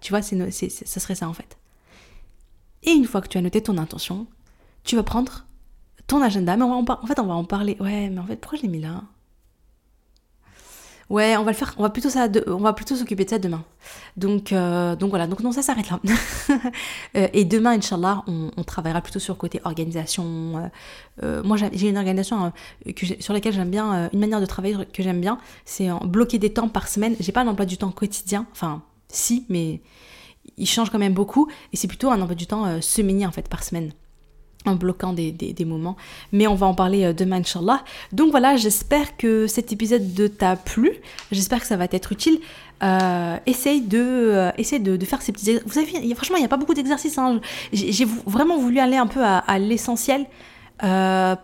tu vois, c'est, ça serait ça en fait. Et une fois que tu as noté ton intention, tu vas prendre ton agenda, mais en fait, on va en parler, ouais, mais en fait, pourquoi je l'ai mis là? Ouais, on va le faire. On va plutôt ça, on va plutôt s'occuper de ça demain. Donc, euh, donc voilà. Donc non, ça s'arrête là. <laughs> Euh, et demain, inchallah, on, on, travaillera plutôt sur le côté organisation. Euh, moi, j'ai une organisation sur laquelle j'aime bien, une manière de travailler que j'aime bien, c'est bloquer des temps par semaine. J'ai pas un emploi du temps quotidien. Enfin, si, mais il change quand même beaucoup. Et c'est plutôt un emploi du temps semainier en fait par semaine en bloquant des, moments. Mais on va en parler euh, demain, Inch'Allah. Donc voilà, j'espère que cet épisode t'a plu. J'espère que ça va t'être utile. Euh, essaye de, euh, essaye de, faire ces petits Vous savez, franchement, il n'y a pas beaucoup d'exercices. Hein. J'ai vraiment voulu aller un peu à, l'essentiel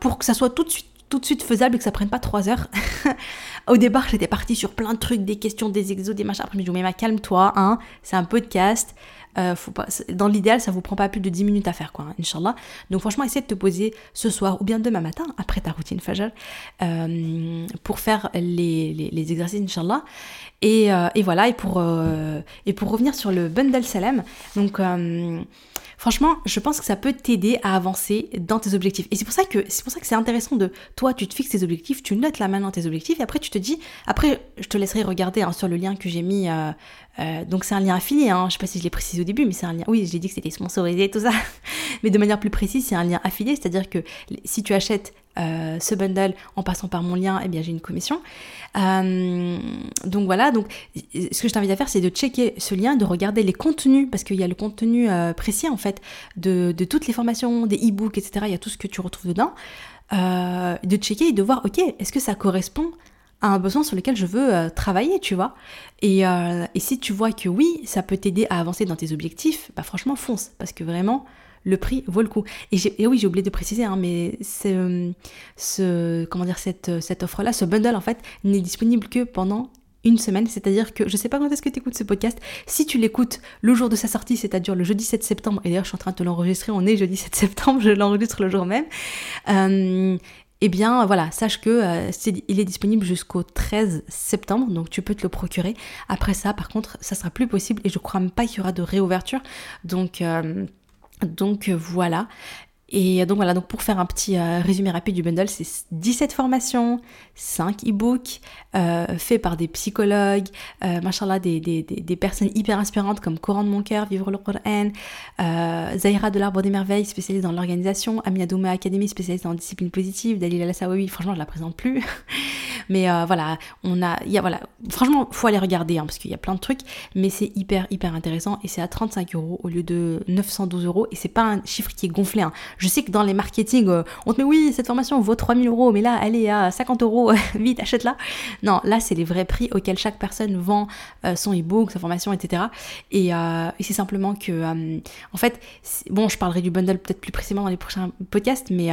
pour que ça soit tout de suite tout de suite faisable et que ça prenne pas trois heures. <laughs> Au départ, j'étais partie sur plein de trucs, des questions, des exos, des machins. Après, je me dis, mais calme-toi, hein, c'est un podcast. Euh, dans l'idéal, ça vous prend pas plus de 10 minutes à faire, quoi, hein, Inch'Allah. Donc franchement, essayez de te poser ce soir ou bien demain matin, après ta routine Fajr, euh, pour faire les, les, exercices, Inch'Allah. Et, euh, et, voilà, et pour, et pour revenir sur le bundle Salem, donc franchement, je pense que ça peut t'aider à avancer dans tes objectifs. Et c'est pour ça que c'est pour ça que c'est intéressant de toi, tu te fixes tes objectifs, tu notes là maintenant tes objectifs, et après tu te dis, après je te laisserai regarder hein, sur le lien que j'ai mis. Euh, euh, donc c'est un lien affilié, hein, je sais pas si je l'ai précisé au début, mais c'est un lien. Oui, j'ai dit que c'était sponsorisé tout ça, <laughs> mais de manière plus précise, c'est un lien affilié, c'est-à-dire que si tu achètes ce bundle en passant par mon lien, eh bien j'ai une commission. donc voilà, donc ce que je t'invite à faire, c'est de checker ce lien, de regarder les contenus, parce qu'il y a le contenu précis en fait de, de toutes les formations, des e-books, etc. Il y a tout ce que tu retrouves dedans. de checker et de voir, ok, est-ce que ça correspond un besoin sur lequel je veux euh, travailler, tu vois. Euh, et, si tu vois que oui, ça peut t'aider à avancer dans tes objectifs, bah franchement fonce, parce que vraiment, le prix vaut le coup. Et, oui, j'ai oublié de préciser, hein, mais ce, comment dire, cette, cette offre-là, ce bundle en fait, n'est disponible que pendant une semaine, c'est-à-dire que je sais pas quand est-ce que tu écoutes ce podcast, si tu l'écoutes le jour de sa sortie, c'est-à-dire le jeudi 7 septembre, et d'ailleurs je suis en train de te l'enregistrer, on est jeudi 7 septembre, <laughs> je l'enregistre le jour même, euh, eh bien voilà, sache que euh, il est disponible jusqu'au 13 septembre, donc tu peux te le procurer. Après ça, par contre, ça sera plus possible et je crois même pas qu'il y aura de réouverture. Donc, euh, donc voilà. Et donc voilà, donc pour faire un petit euh, résumé rapide du bundle, c'est 17 formations, 5 e-books, euh, faits par des psychologues, euh, machallah, des, des, des, personnes hyper inspirantes comme Coran de mon cœur, Vivre le Coran, Zahira de l'Arbre des Merveilles, spécialisée dans l'organisation, Amina Douma Academy, spécialisée dans discipline positive, Dalila Lassawawi, franchement je la présente plus. <laughs> mais voilà, on a, y a, voilà, franchement, faut aller regarder, hein, parce qu'il y a plein de trucs, mais c'est hyper, hyper intéressant, et c'est à 35 euros au lieu de 912 euros, et c'est pas un chiffre qui est gonflé, hein. Je sais que dans les marketing, euh, on te met oui, cette formation vaut 3000 euros, mais là, elle est à 50 euros, <laughs> vite, achète-la. Non, là, c'est les vrais prix auxquels chaque personne vend euh, son e-book, sa formation, etc. Euh, et, c'est simplement que, en fait, bon, je parlerai du bundle peut-être plus précisément dans les prochains podcasts, mais,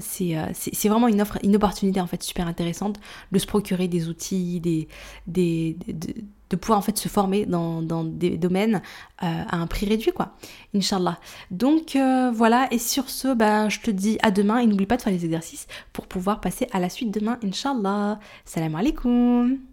c'est vraiment une offre, une opportunité en fait super intéressante de se procurer des outils, des, de pouvoir en fait se former dans, des domaines euh, à un prix réduit quoi. Inch'Allah. Donc euh, voilà, et sur ce, bah, je te dis à demain et n'oublie pas de faire les exercices pour pouvoir passer à la suite demain, Inch'Allah. Salam alaikum